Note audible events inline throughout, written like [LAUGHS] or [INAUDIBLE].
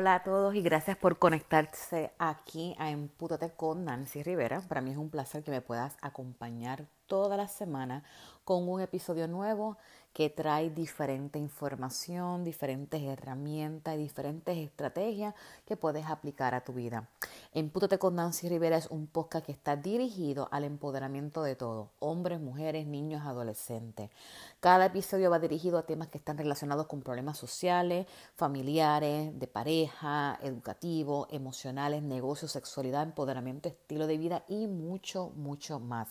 Hola a todos y gracias por conectarse aquí a Empútate con Nancy Rivera. Para mí es un placer que me puedas acompañar toda la semana con un episodio nuevo que trae diferente información, diferentes herramientas y diferentes estrategias que puedes aplicar a tu vida. Empútate con Nancy Rivera es un podcast que está dirigido al empoderamiento de todos, hombres, mujeres, niños, adolescentes. Cada episodio va dirigido a temas que están relacionados con problemas sociales, familiares, de pareja, educativos, emocionales, negocios, sexualidad, empoderamiento, estilo de vida y mucho, mucho más.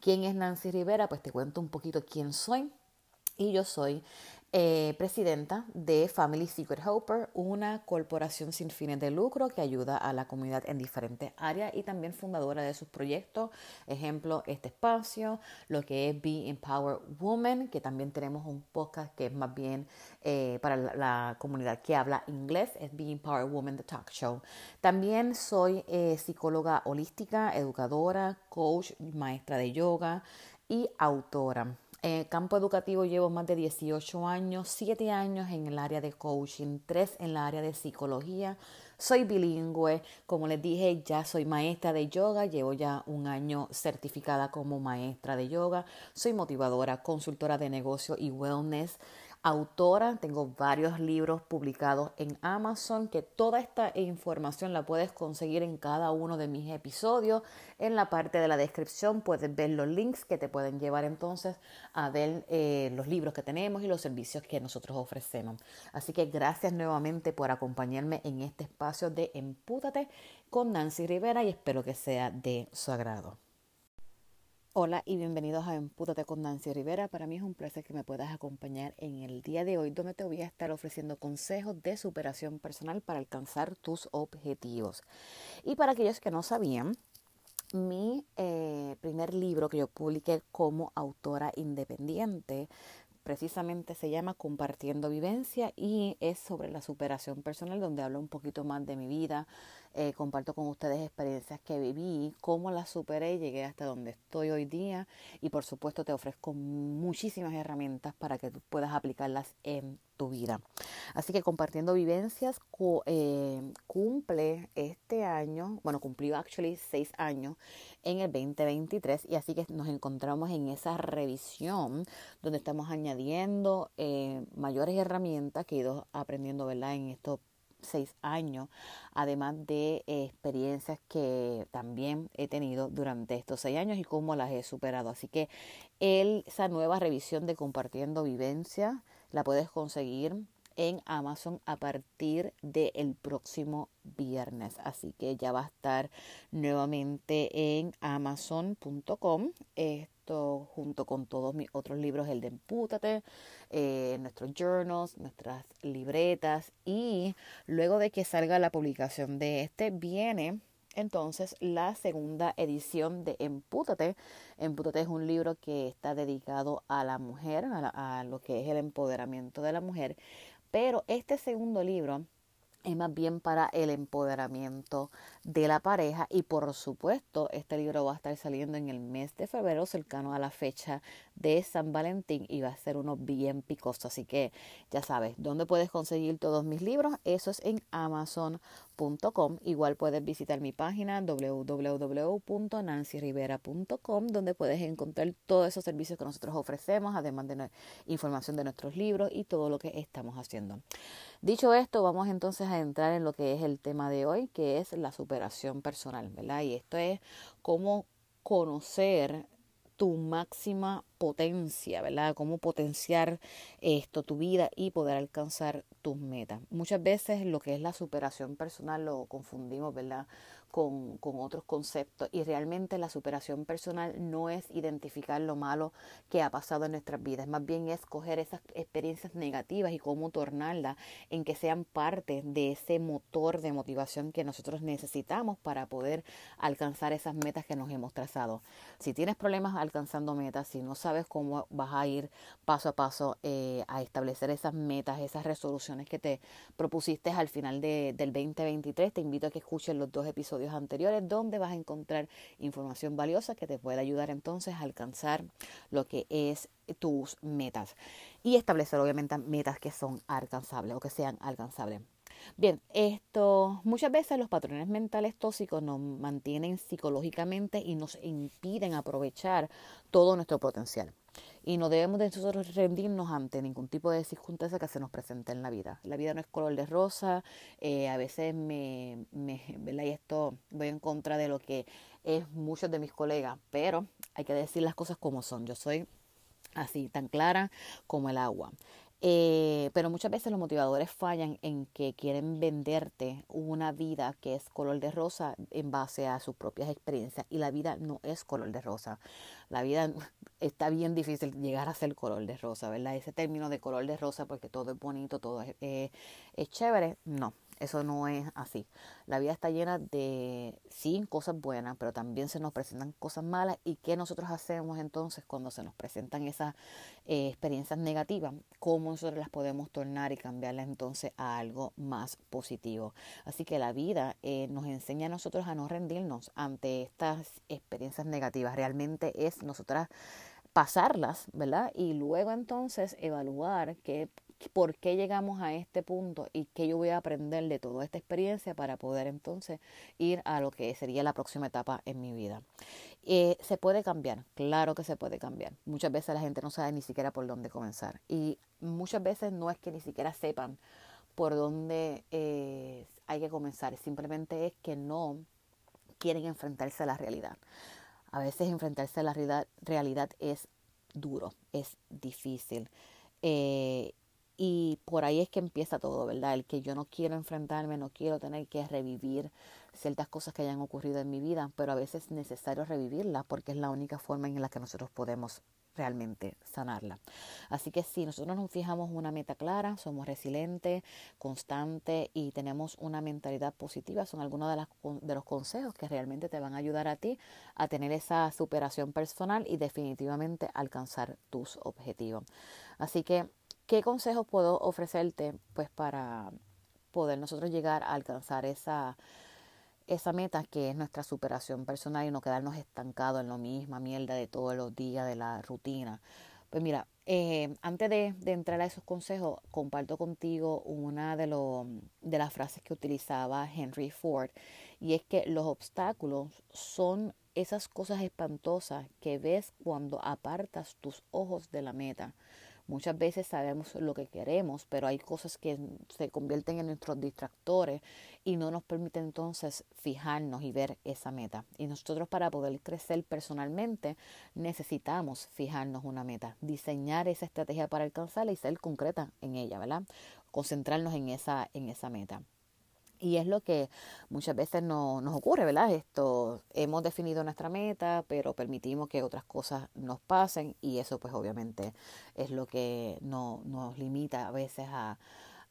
¿Quién es Nancy Rivera? Pues te cuento un poquito quién soy y yo soy eh, presidenta de Family Secret Hoper, una corporación sin fines de lucro que ayuda a la comunidad en diferentes áreas y también fundadora de sus proyectos. Ejemplo, este espacio, lo que es Be Empowered Woman, que también tenemos un podcast que es más bien eh, para la, la, comunidad que habla inglés, es Be Empowered Woman, The Talk Show. También soy eh, psicóloga holística, educadora, coach, maestra de yoga y autora. El campo educativo llevo más de 18 años, 7 años en el área de coaching, 3 en el área de psicología. Soy bilingüe, como les dije, ya soy maestra de yoga, llevo ya un año certificada como maestra de yoga. Soy motivadora, consultora de negocio y wellness autora, tengo varios libros publicados en Amazon, que toda esta información la puedes conseguir en cada uno de mis episodios. En la parte de la descripción puedes ver los links que te pueden llevar entonces a ver eh, los libros que tenemos y los servicios que nosotros ofrecemos. Así que gracias nuevamente por acompañarme en este espacio de Empútate con Nancy Rivera y espero que sea de su agrado. Hola y bienvenidos a Empútate con Nancy Rivera. Para mí es un placer que me puedas acompañar en el día de hoy donde te voy a estar ofreciendo consejos de superación personal para alcanzar tus objetivos. Y para aquellos que no sabían, mi eh, primer libro que yo publiqué como autora independiente precisamente se llama Compartiendo Vivencia y es sobre la superación personal donde hablo un poquito más de mi vida, eh, comparto con ustedes experiencias que viví, cómo las superé y llegué hasta donde estoy hoy día y por supuesto te ofrezco muchísimas herramientas para que tú puedas aplicarlas en tu vida. Así que compartiendo vivencias eh, cumple este año, bueno, cumplió actually seis años en el 2023 y así que nos encontramos en esa revisión donde estamos añadiendo eh, mayores herramientas que he ido aprendiendo, ¿verdad? En estos seis años, además de experiencias que también he tenido durante estos seis años y cómo las he superado. Así que esa nueva revisión de compartiendo vivencias la puedes conseguir en Amazon a partir del próximo viernes. Así que ya va a estar nuevamente en amazon.com. Junto con todos mis otros libros, el de Empútate, eh, nuestros journals, nuestras libretas. Y luego de que salga la publicación de este, viene entonces la segunda edición de Empútate. Empútate es un libro que está dedicado a la mujer, a, a lo que es el empoderamiento de la mujer. Pero este segundo libro es más bien para el empoderamiento de la pareja y por supuesto este libro va a estar saliendo en el mes de febrero cercano a la fecha de San Valentín y va a ser uno bien picoso. Así que ya sabes dónde puedes conseguir todos mis libros eso es en amazon.com igual puedes visitar mi página www.nancyrivera.com donde puedes encontrar todos esos servicios que nosotros ofrecemos además de información de nuestros libros y todo lo que estamos haciendo dicho esto vamos entonces a entrar en lo que es el tema de hoy, que es la superación personal, ¿verdad? Y esto es cómo conocer tu máxima potencia, ¿verdad? Cómo potenciar esto, tu vida y poder alcanzar tus metas. Muchas veces lo que es la superación personal lo confundimos, ¿verdad? con, con otros conceptos y realmente la superación personal no es identificar lo malo que ha pasado en nuestras vidas, más bien es coger esas experiencias negativas y cómo tornarlas en que sean parte de ese motor de motivación que nosotros necesitamos para poder alcanzar esas metas que nos hemos trazado. Si tienes problemas alcanzando metas, si no sabes cómo vas a ir paso a paso eh, a establecer esas metas, esas resoluciones que te propusiste al final de, del 2023, te invito a que escuches los dos episodios anteriores donde vas a encontrar información valiosa que te puede ayudar entonces a alcanzar lo que es tus metas y establecer obviamente metas que son alcanzables o que sean alcanzables. Bien, esto muchas veces los patrones mentales tóxicos nos mantienen psicológicamente y nos impiden aprovechar todo nuestro potencial. Y no debemos de nosotros rendirnos ante ningún tipo de circunstancia que se nos presente en la vida. La vida no es color de rosa, eh, a veces me, me Y esto voy en contra de lo que es muchos de mis colegas, pero hay que decir las cosas como son. Yo soy así, tan clara como el agua. Eh, pero muchas veces los motivadores fallan en que quieren venderte una vida que es color de rosa en base a sus propias experiencias y la vida no es color de rosa. La vida [LAUGHS] está bien difícil llegar a ser color de rosa, ¿verdad? Ese término de color de rosa porque todo es bonito, todo es, eh, es chévere, no, eso no es así. La vida está llena de, sí, cosas buenas, pero también se nos presentan cosas malas. ¿Y qué nosotros hacemos entonces cuando se nos presentan esas eh, experiencias negativas? ¿Cómo nosotros las podemos tornar y cambiarlas entonces a algo más positivo? Así que la vida eh, nos enseña a nosotros a no rendirnos ante estas experiencias negativas. Realmente es nosotras pasarlas, ¿verdad? Y luego entonces evaluar qué por qué llegamos a este punto y qué yo voy a aprender de toda esta experiencia para poder entonces ir a lo que sería la próxima etapa en mi vida. Eh, ¿Se puede cambiar? Claro que se puede cambiar. Muchas veces la gente no sabe ni siquiera por dónde comenzar. Y muchas veces no es que ni siquiera sepan por dónde eh, hay que comenzar. Simplemente es que no quieren enfrentarse a la realidad. A veces enfrentarse a la realidad, es duro, es difícil. Eh, y por ahí es que empieza todo, ¿verdad? El que yo no quiero enfrentarme, no quiero tener que revivir ciertas cosas que hayan ocurrido en mi vida, pero a veces es necesario revivirlas porque es la única forma en la que nosotros podemos realmente sanarla. Así que si nosotros nos fijamos una meta clara, somos resilientes, constantes y tenemos una mentalidad positiva, son algunos de, las, de los consejos que realmente te van a ayudar a ti a tener esa superación personal y definitivamente alcanzar tus objetivos. Así que ¿Qué consejos puedo ofrecerte pues para poder nosotros llegar a alcanzar esa, esa meta que es nuestra superación personal y no quedarnos estancados en lo misma mierda de todos los días, de la rutina? Pues mira, eh, antes de, de, entrar a esos consejos, comparto contigo una de, lo, de las frases que utilizaba Henry Ford y es que los obstáculos son esas cosas espantosas que ves cuando apartas tus ojos de la meta. Muchas veces sabemos lo que queremos, pero hay cosas que se convierten en nuestros distractores y no nos permiten entonces fijarnos y ver esa meta. Y nosotros para poder crecer personalmente necesitamos fijarnos una meta, diseñar esa estrategia para alcanzarla y ser concreta en ella, ¿verdad? Concentrarnos en esa, en esa meta. Y es lo que muchas veces no, nos ocurre, ¿verdad? Esto, hemos definido nuestra meta, pero permitimos que otras cosas nos pasen y eso pues obviamente es lo que no, nos limita a veces a,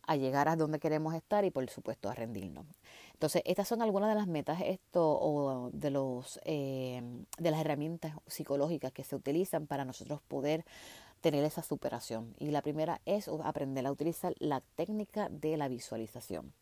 a llegar a donde queremos estar y por supuesto a rendirnos. Entonces, estas son algunas de las metas esto o de los eh, de las herramientas psicológicas que se utilizan para nosotros poder tener esa superación. Y la primera es aprender a utilizar la técnica de la visualización.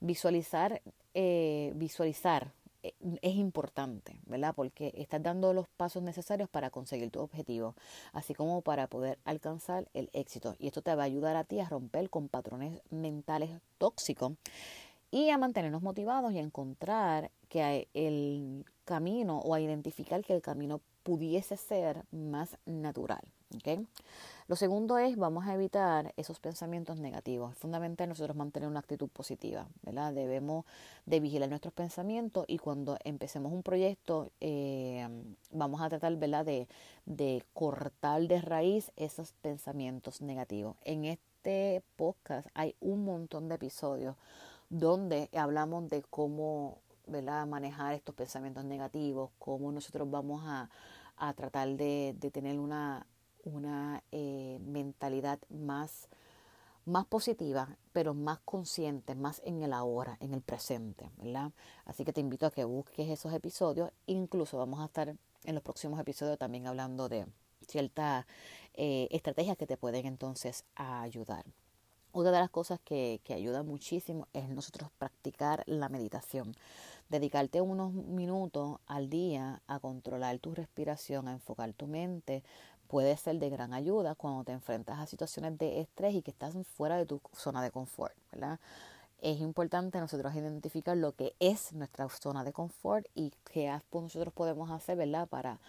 Visualizar, eh, visualizar eh, es importante, ¿verdad? Porque estás dando los pasos necesarios para conseguir tu objetivo, así como para poder alcanzar el éxito. Y esto te va a ayudar a ti a romper con patrones mentales tóxicos y a mantenernos motivados y a encontrar que el camino o a identificar que el camino pudiese ser más natural. Lo segundo es, vamos a evitar esos pensamientos negativos. Es fundamental nosotros mantener una actitud positiva, ¿verdad? Debemos de vigilar nuestros pensamientos y cuando empecemos un proyecto eh, vamos a tratar, ¿verdad? De, cortar de raíz esos pensamientos negativos. En este podcast hay un montón de episodios donde hablamos de cómo manejar estos pensamientos negativos, cómo nosotros vamos a, tratar de tener una una eh, mentalidad más, más positiva, pero más consciente, más en el ahora, en el presente, ¿verdad? Así que te invito a que busques esos episodios. Incluso vamos a estar en los próximos episodios también hablando de ciertas eh, estrategias que te pueden entonces ayudar. Una de las cosas que, que ayuda muchísimo es nosotros practicar la meditación. Dedicarte unos minutos al día a controlar tu respiración, a enfocar tu mente, puede ser de gran ayuda cuando te enfrentas a situaciones de estrés y que estás fuera de tu zona de confort, ¿verdad? es importante nosotros identificar lo que es nuestra zona de confort y qué nosotros podemos hacer, ¿verdad? Para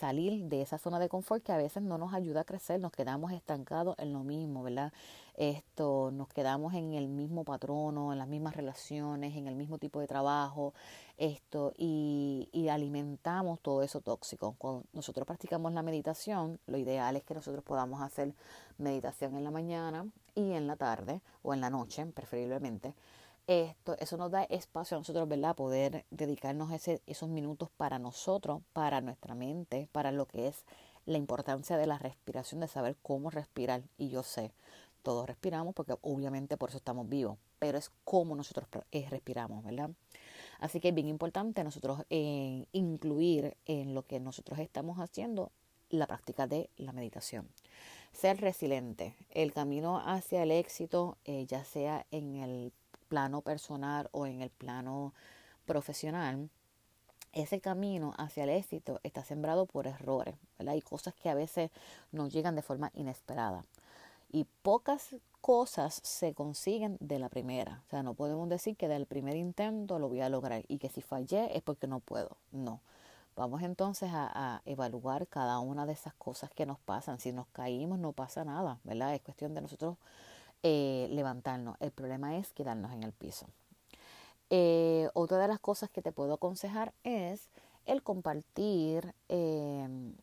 salir de esa zona de confort que a veces no nos ayuda a crecer, nos quedamos estancados en lo mismo, ¿verdad? Esto, nos quedamos en el mismo patrono, en las mismas relaciones, en el mismo tipo de trabajo, esto, y, y alimentamos todo eso tóxico. Cuando nosotros practicamos la meditación, lo ideal es que nosotros podamos hacer meditación en la mañana y en la tarde o en la noche, preferiblemente. Esto, eso nos da espacio a nosotros, ¿verdad? Poder dedicarnos ese, esos minutos para nosotros, para nuestra mente, para lo que es la importancia de la respiración, de saber cómo respirar. Y yo sé, todos respiramos porque obviamente por eso estamos vivos, pero es cómo nosotros eh, respiramos, ¿verdad? Así que es bien importante nosotros eh, incluir en lo que nosotros estamos haciendo la práctica de la meditación. Ser resiliente. El camino hacia el éxito, eh, ya sea en el plano personal o en el plano profesional, ese camino hacia el éxito está sembrado por errores, Hay cosas que a veces nos llegan de forma inesperada. Y pocas cosas se consiguen de la primera. O sea, no podemos decir que del primer intento lo voy a lograr y que si fallé es porque no puedo. No. Vamos entonces a, evaluar cada una de esas cosas que nos pasan. Si nos caímos no pasa nada, ¿verdad? Es cuestión de nosotros eh, levantarnos. El problema es quedarnos en el piso. Eh, otra de las cosas que te puedo aconsejar es el compartir em,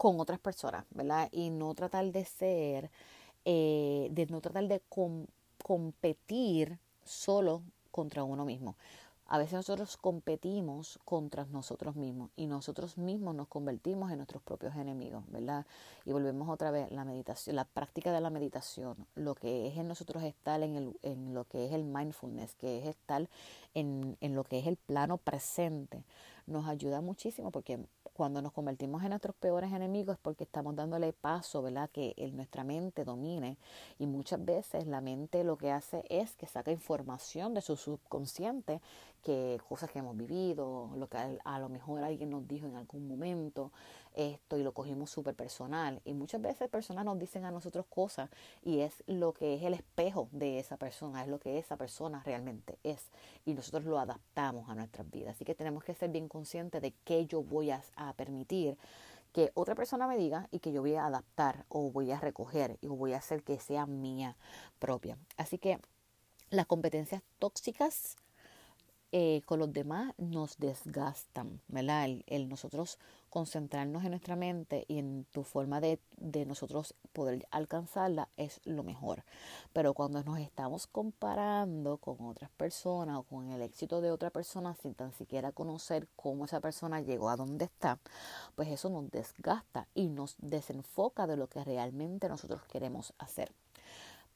con otras personas, ¿verdad? Y no tratar de ser, eh, de no tratar de competir solo contra uno mismo. A veces nosotros competimos contra nosotros mismos y nosotros mismos nos convertimos en nuestros propios enemigos, ¿verdad? Y volvemos otra vez la meditación, la práctica de la meditación, lo que es en nosotros estar en, el, en lo que es el mindfulness, que es estar en, en lo que es el plano presente, nos ayuda muchísimo porque cuando nos convertimos en nuestros peores enemigos es porque estamos dándole paso, ¿verdad? Que el, nuestra mente domine. Y muchas veces la mente lo que hace es que saca información de su subconsciente, que cosas que hemos vivido, lo que a, lo mejor alguien nos dijo en algún momento, esto y lo cogimos súper personal. Y muchas veces personas nos dicen a nosotros cosas y es lo que es el espejo de esa persona, es lo que esa persona realmente es. Y nosotros lo adaptamos a nuestras vidas. Así que tenemos que ser bien conscientes de qué yo voy a, permitir que otra persona me diga y que yo voy a adaptar o voy a recoger y voy a hacer que sea mía propia. Así que las competencias tóxicas eh, con los demás nos desgastan, ¿verdad? El, nosotros concentrarnos en nuestra mente y en tu forma de, de, nosotros poder alcanzarla es lo mejor. Pero cuando nos estamos comparando con otras personas o con el éxito de otra persona sin tan siquiera conocer cómo esa persona llegó a donde está, pues eso nos desgasta y nos desenfoca de lo que realmente nosotros queremos hacer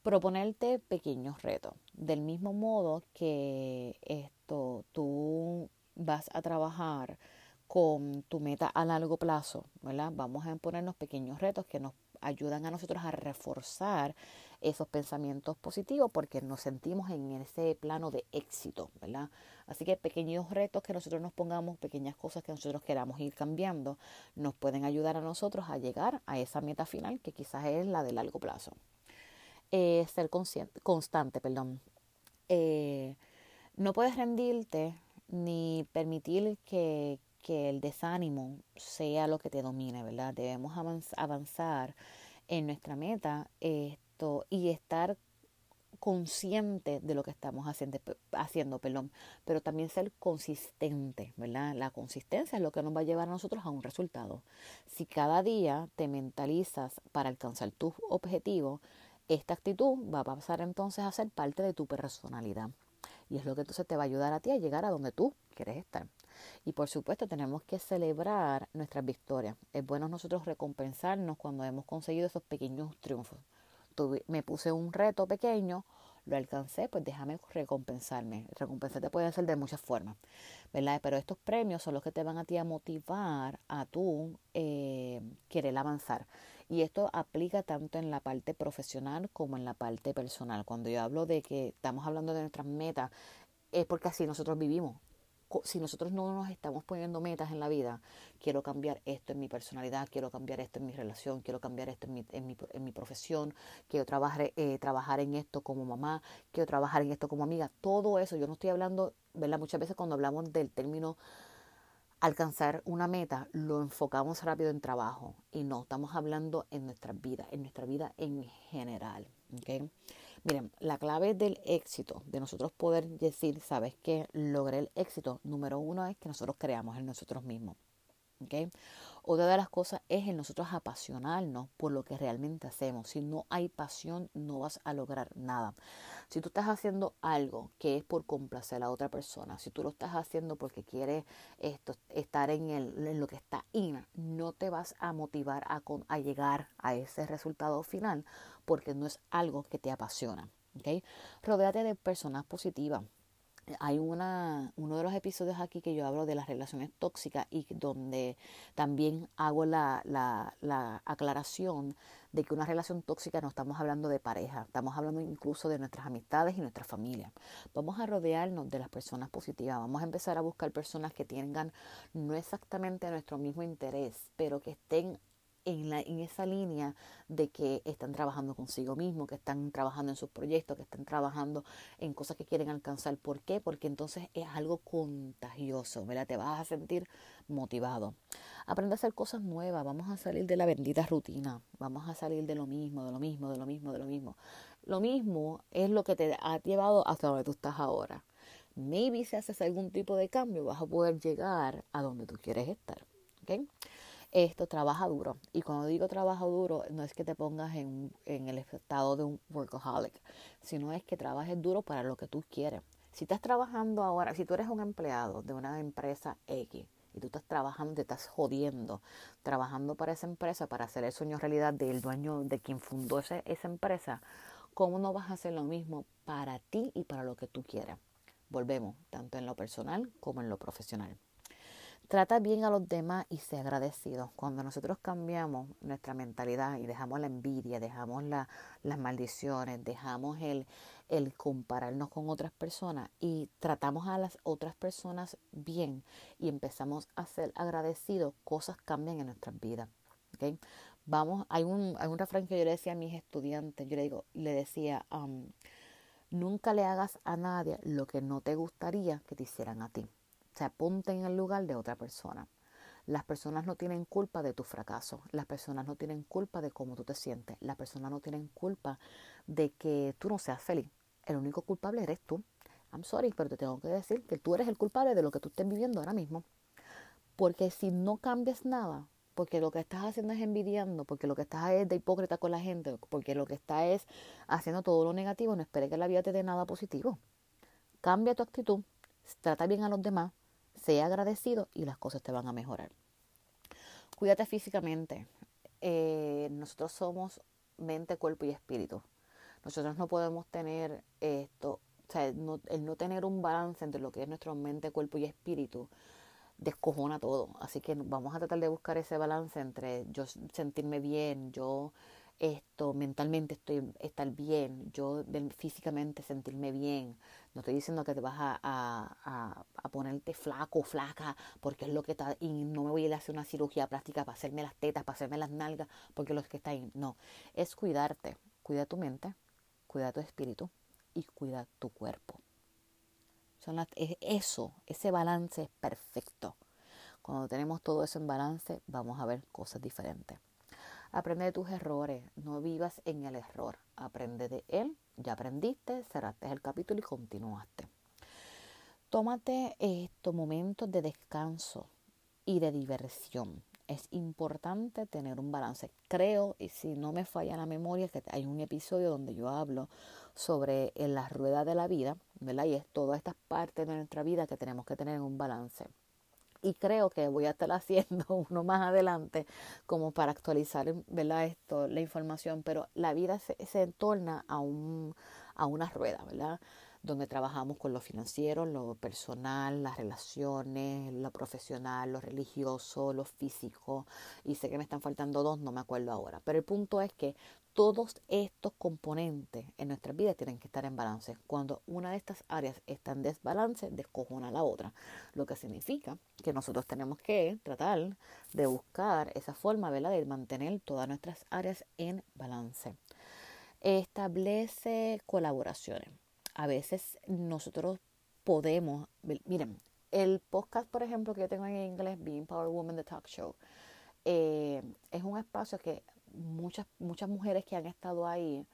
proponerte pequeños retos. Del mismo modo que esto tú vas a trabajar con tu meta a largo plazo, ¿verdad? Vamos a ponernos pequeños retos que nos ayudan a nosotros a reforzar esos pensamientos positivos porque nos sentimos en ese plano de éxito, ¿verdad? Así que pequeños retos que nosotros nos pongamos, pequeñas cosas que nosotros queramos ir cambiando, nos pueden ayudar a nosotros a llegar a esa meta final que quizás es la de largo plazo eh, ser consciente, constante, perdón. Eh, no puedes rendirte ni permitir que, que, el desánimo sea lo que te domine, ¿verdad? Debemos avanzar en nuestra meta esto, y estar consciente de lo que estamos haciendo, perdón, pero también ser consistente, ¿verdad? La consistencia es lo que nos va a llevar a nosotros a un resultado. Si cada día te mentalizas para alcanzar tus objetivos, esta actitud va a pasar entonces a ser parte de tu personalidad. Y es lo que entonces te va a ayudar a ti a llegar a donde tú quieres estar. Y por supuesto tenemos que celebrar nuestras victorias. Es bueno nosotros recompensarnos cuando hemos conseguido esos pequeños triunfos. me puse un reto pequeño, lo alcancé, pues déjame recompensarme. Recompensarte puede ser de muchas formas, ¿verdad? Pero estos premios son los que te van a ti a motivar a tú eh, querer avanzar. Y esto aplica tanto en la parte profesional como en la parte personal. Cuando yo hablo de que estamos hablando de nuestras metas, es porque así nosotros vivimos si nosotros no nos estamos poniendo metas en la vida, quiero cambiar esto en mi personalidad, quiero cambiar esto en mi relación, quiero cambiar esto en mi, en mi, en mi profesión, quiero trabajar, eh, trabajar en esto como mamá, quiero trabajar en esto como amiga, todo eso, yo no estoy hablando, ¿verdad? Muchas veces cuando hablamos del término alcanzar una meta, lo enfocamos rápido en trabajo y no, estamos hablando en nuestra vida, en nuestra vida en general. ¿okay? Miren, la clave del éxito, de nosotros poder decir, ¿sabes qué? Logré el éxito, número uno es que nosotros creamos en nosotros mismos. ¿Okay? Otra de las cosas es en nosotros apasionarnos por lo que realmente hacemos. Si no hay pasión, no vas a lograr nada. Si tú estás haciendo algo que es por complacer a otra persona, si tú lo estás haciendo porque quieres estar en, lo que está in, no te vas a motivar a, a llegar a ese resultado final porque no es algo que te apasiona. ¿okay? Rodéate de personas positivas hay una, uno de los episodios aquí que yo hablo de las relaciones tóxicas y donde también hago la, la, la, aclaración de que una relación tóxica no estamos hablando de pareja, estamos hablando incluso de nuestras amistades y nuestra familia. Vamos a rodearnos de las personas positivas, vamos a empezar a buscar personas que tengan no exactamente nuestro mismo interés, pero que estén en, la, en esa línea de que están trabajando consigo mismo, que están trabajando en sus proyectos, que están trabajando en cosas que quieren alcanzar. ¿Por qué? Porque entonces es algo contagioso, ¿verdad? Te vas a sentir motivado. Aprende a hacer cosas nuevas, vamos a salir de la bendita rutina, vamos a salir de lo mismo, de lo mismo, de lo mismo, de lo mismo. Lo mismo es lo que te ha llevado hasta donde tú estás ahora. Maybe si haces algún tipo de cambio vas a poder llegar a donde tú quieres estar. ¿okay? Esto trabaja duro. Y cuando digo trabajo duro, no es que te pongas en, en, el estado de un workaholic, sino es que trabajes duro para lo que tú quieres. Si estás trabajando ahora, si tú eres un empleado de una empresa X y tú estás trabajando, te estás jodiendo, trabajando para esa empresa, para hacer el sueño realidad del dueño, de quien fundó esa empresa, ¿cómo no vas a hacer lo mismo para ti y para lo que tú quieres? Volvemos, tanto en lo personal como en lo profesional. Trata bien a los demás y sé agradecido. Cuando nosotros cambiamos nuestra mentalidad y dejamos la envidia, dejamos la, las maldiciones, dejamos el, el compararnos con otras personas y tratamos a las otras personas bien y empezamos a ser agradecidos, cosas cambian en nuestras vidas. ¿okay? Vamos, hay un, hay un refrán que yo le decía a mis estudiantes, yo le digo, le decía, um, nunca le hagas a nadie lo que no te gustaría que te hicieran a ti. Se apunte en el lugar de otra persona. Las personas no tienen culpa de tu fracaso. Las personas no tienen culpa de cómo tú te sientes. Las personas no tienen culpa de que tú no seas feliz. El único culpable eres tú. I'm sorry, pero te tengo que decir que tú eres el culpable de lo que tú estés viviendo ahora mismo. Porque si no cambias nada, porque lo que estás haciendo es envidiando, porque lo que estás es de hipócrita con la gente, porque lo que estás es haciendo todo lo negativo, no esperes que la vida te dé nada positivo. Cambia tu actitud, trata bien a los demás, sea agradecido y las cosas te van a mejorar. Cuídate físicamente. Eh, nosotros somos mente, cuerpo y espíritu. Nosotros no podemos tener esto, o sea, el no tener un balance entre lo que es nuestro mente, cuerpo y espíritu descojona todo. Así que vamos a tratar de buscar ese balance entre yo sentirme bien, yo esto mentalmente estoy estar bien, yo físicamente sentirme bien. No estoy diciendo que te vas a, a, a, ponerte flaco, flaca, porque es lo que está, y no me voy a ir a hacer una cirugía plástica para hacerme las tetas, para hacerme las nalgas, porque lo que está ahí. No, es cuidarte, cuida tu mente, cuida tu espíritu y cuida tu cuerpo. Son es eso, ese balance es perfecto. Cuando tenemos todo eso en balance, vamos a ver cosas diferentes. Aprende de tus errores, no vivas en el error, aprende de él, ya aprendiste, cerraste el capítulo y continuaste. Tómate estos momentos de descanso y de diversión. Es importante tener un balance. Creo, y si no me falla la memoria, que hay un episodio donde yo hablo sobre la rueda de la vida, ¿verdad? Y es todas estas partes de nuestra vida que tenemos que tener en un balance y creo que voy a estar [LAUGHS] haciendo uno más adelante como para actualizar ¿verdad? Esto, la información, pero la vida se, se torna a, un, a una rueda, ¿verdad? Donde trabajamos con lo financiero, lo personal, las relaciones, lo profesional, lo religioso, lo físico. Y sé que me están faltando dos, no me acuerdo ahora. Pero el punto es que todos estos componentes en nuestra vida tienen que estar en balance. Cuando una de estas áreas está en desbalance, descojona la otra. Lo que significa que nosotros tenemos que tratar de buscar esa forma ¿verdad? de mantener todas nuestras áreas en balance. Establece colaboraciones. A veces nosotros podemos, miren, el podcast, por ejemplo, que yo tengo en inglés, Being Power Woman, The Talk Show, eh, es un espacio que muchas, muchas mujeres que han estado ahí,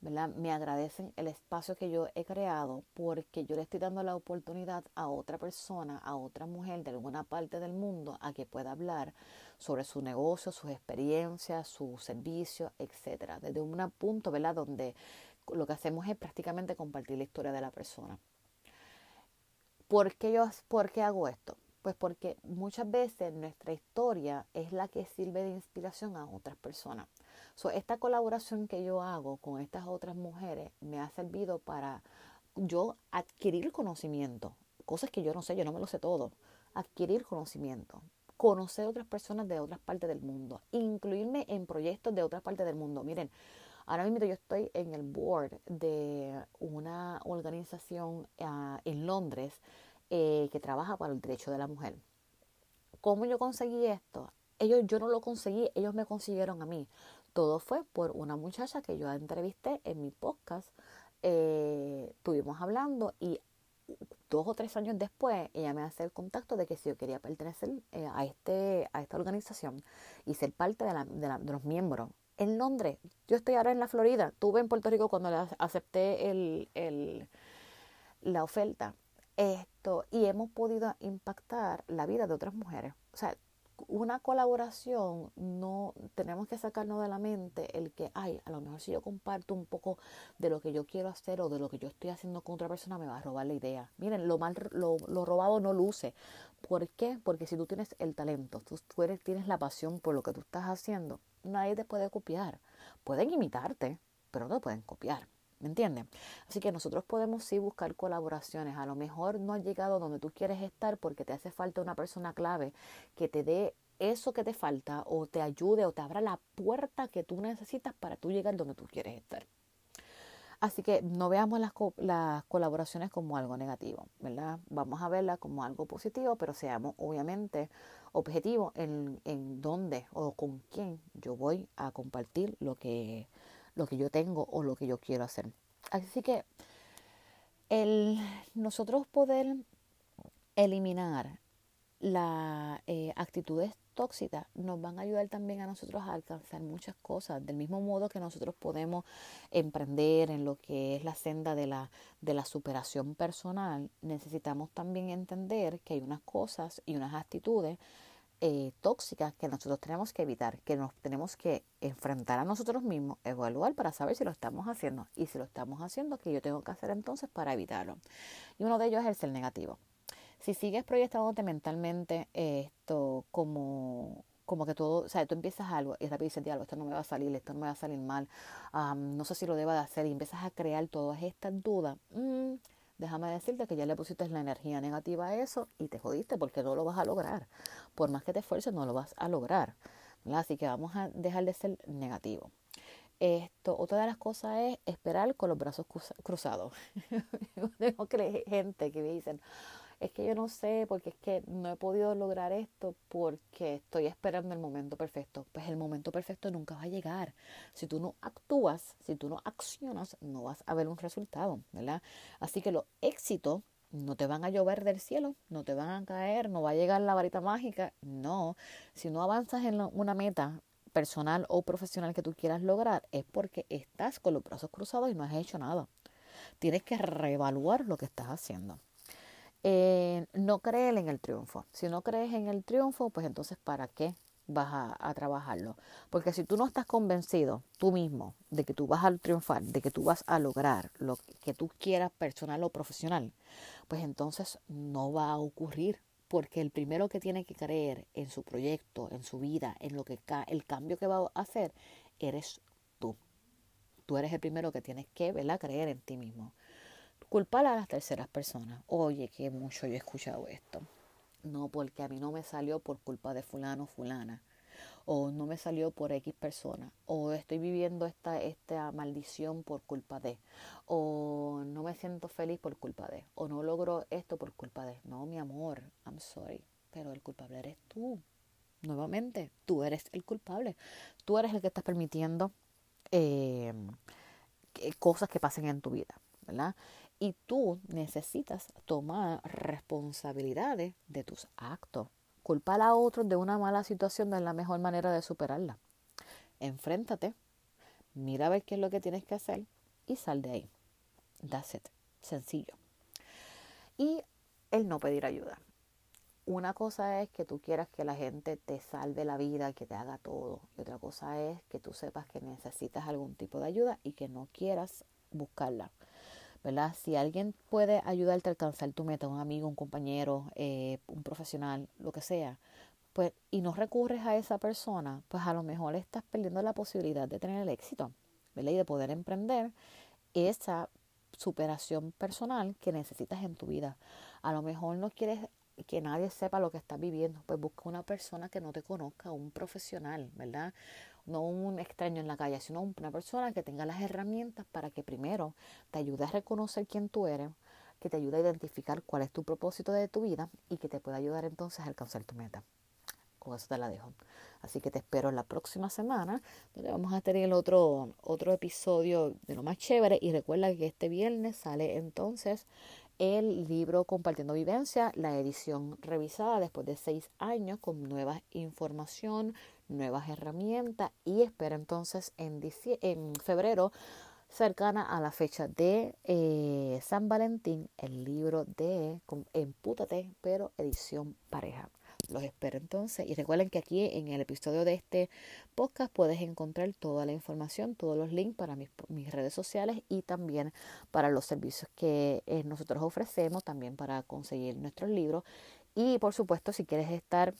¿verdad? Me agradecen el espacio que yo he creado porque yo le estoy dando la oportunidad a otra persona, a otra mujer de alguna parte del mundo a que pueda hablar sobre su negocio, sus experiencias, su servicio, etcétera, desde un punto, ¿verdad? Donde lo que hacemos es prácticamente compartir la historia de la persona. ¿Por qué, yo, ¿Por qué hago esto? Pues porque muchas veces nuestra historia es la que sirve de inspiración a otras personas. esta colaboración que yo hago con estas otras mujeres me ha servido para yo adquirir conocimiento, cosas que yo no sé, yo no me lo sé todo, adquirir conocimiento, conocer otras personas de otras partes del mundo, incluirme en proyectos de otras partes del mundo. Miren, ahora mismo yo estoy en el board de una organización ah, en Londres eh, que trabaja para el derecho de la mujer. ¿Cómo yo conseguí esto? Ellos, yo no lo conseguí, ellos me consiguieron a mí. Todo fue por una muchacha que yo entrevisté en mi podcast. Eh, estuvimos hablando y dos o tres años después ella me hace el contacto de que si yo quería pertenecer eh, a, este, a esta organización y ser parte de, la, de, los miembros. En Londres, yo estoy ahora en la Florida, estuve en Puerto Rico cuando acepté el, el, la oferta esto y hemos podido impactar la vida de otras mujeres. O sea, una colaboración no tenemos que sacarnos de la mente el que, ay, a lo mejor si yo comparto un poco de lo que yo quiero hacer o de lo que yo estoy haciendo con otra persona me va a robar la idea. Miren, lo mal lo, robado no luce. ¿Por qué? Porque si tú tienes el talento, tú, tienes la pasión por lo que tú estás haciendo, nadie te puede copiar. Pueden imitarte, pero no pueden copiar. ¿Me entienden? Así que nosotros podemos sí buscar colaboraciones. A lo mejor no has llegado donde tú quieres estar porque te hace falta una persona clave que te dé eso que te falta o te ayude o te abra la puerta que tú necesitas para tú llegar donde tú quieres estar. Así que no veamos las, las colaboraciones como algo negativo, ¿verdad? Vamos a verlas como algo positivo, pero seamos obviamente objetivos en, en dónde o con quién yo voy a compartir lo que, lo que yo tengo o lo que yo quiero hacer. Así que el nosotros poder eliminar las eh, actitudes tóxicas nos van a ayudar también a nosotros a alcanzar muchas cosas, del mismo modo que nosotros podemos emprender en lo que es la senda de la, de la superación personal, necesitamos también entender que hay unas cosas y unas actitudes eh, tóxicas que nosotros tenemos que evitar, que nos tenemos que enfrentar a nosotros mismos, evaluar para saber si lo estamos haciendo y si lo estamos haciendo, ¿qué yo tengo que hacer entonces para evitarlo? Y uno de ellos es el ser negativo. Si sigues proyectándote mentalmente esto como como que todo, o sea, tú empiezas algo y rápido dices, esto no me va a salir, esto no me va a salir mal, no sé si lo deba de hacer y empiezas a crear todas estas dudas, mm, déjame decirte que ya le pusiste la energía negativa a eso y te jodiste porque no lo vas a lograr. Por más que te esfuerces, no lo vas a lograr. Así que vamos a dejar de ser negativo. Esto, otra de las cosas es esperar con los brazos cruzados. [LAUGHS] Tengo gente que me dicen, es que yo no sé, porque es que no he podido lograr esto porque estoy esperando el momento perfecto. Pues el momento perfecto nunca va a llegar. Si tú no actúas, si tú no accionas, no vas a ver un resultado, ¿verdad? Así que los éxitos no te van a llover del cielo, no te van a caer, no va a llegar la varita mágica, no. Si no avanzas en una meta personal o profesional que tú quieras lograr, es porque estás con los brazos cruzados y no has hecho nada. Tienes que reevaluar lo que estás haciendo. Eh, no creer en el triunfo. Si no crees en el triunfo, pues entonces ¿para qué vas a, trabajarlo? Porque si tú no estás convencido tú mismo de que tú vas a triunfar, de que tú vas a lograr lo que tú quieras personal o profesional, pues entonces no va a ocurrir. Porque el primero que tiene que creer en su proyecto, en su vida, en lo que el cambio que va a hacer, eres tú. Tú eres el primero que tienes que ¿verdad? creer en ti mismo culpar a las terceras personas. Oye, que mucho yo he escuchado esto. No, porque a mí no me salió por culpa de fulano o fulana. O no me salió por X persona. O estoy viviendo esta, esta maldición por culpa de. O no me siento feliz por culpa de. O no logro esto por culpa de. No, mi amor, I'm sorry. Pero el culpable eres tú. Nuevamente, tú eres el culpable. Tú eres el que estás permitiendo eh, cosas que pasen en tu vida, ¿verdad? Y tú necesitas tomar responsabilidades de tus actos. Culpar a otros de una mala situación no es la mejor manera de superarla. Enfréntate, mira a ver qué es lo que tienes que hacer y sal de ahí. That's it. Sencillo. Y el no pedir ayuda. Una cosa es que tú quieras que la gente te salve la vida, que te haga todo. Y otra cosa es que tú sepas que necesitas algún tipo de ayuda y que no quieras buscarla. ¿Verdad? Si alguien puede ayudarte a alcanzar tu meta, un amigo, un compañero, eh, un profesional, lo que sea, pues, y no recurres a esa persona, pues a lo mejor estás perdiendo la posibilidad de tener el éxito, ¿verdad? Y de poder emprender esa superación personal que necesitas en tu vida. A lo mejor no quieres que nadie sepa lo que estás viviendo, pues busca una persona que no te conozca, un profesional, ¿verdad? No un extraño en la calle, sino una persona que tenga las herramientas para que primero te ayude a reconocer quién tú eres, que te ayude a identificar cuál es tu propósito de tu vida y que te pueda ayudar entonces a alcanzar tu meta. Con eso te la dejo. Así que te espero la próxima semana, donde vamos a tener otro, otro episodio de lo más chévere. Y recuerda que este viernes sale entonces el libro Compartiendo Vivencia, la edición revisada después de seis años con nueva información, nuevas herramientas y espera entonces en, en febrero cercana a la fecha de eh, San Valentín el libro de Empútate pero edición pareja. Los espero entonces y recuerden que aquí en el episodio de este podcast puedes encontrar toda la información, todos los links para mis, mis redes sociales y también para los servicios que eh, nosotros ofrecemos, también para conseguir nuestros libros y por supuesto si quieres estar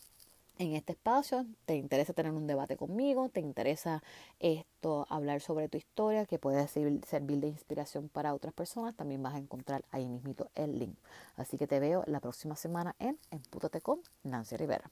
en este espacio, te interesa tener un debate conmigo, te interesa esto, hablar sobre tu historia, que puede servir, de inspiración para otras personas, también vas a encontrar ahí mismito el link. Así que te veo la próxima semana en Empútate con Nancy Rivera.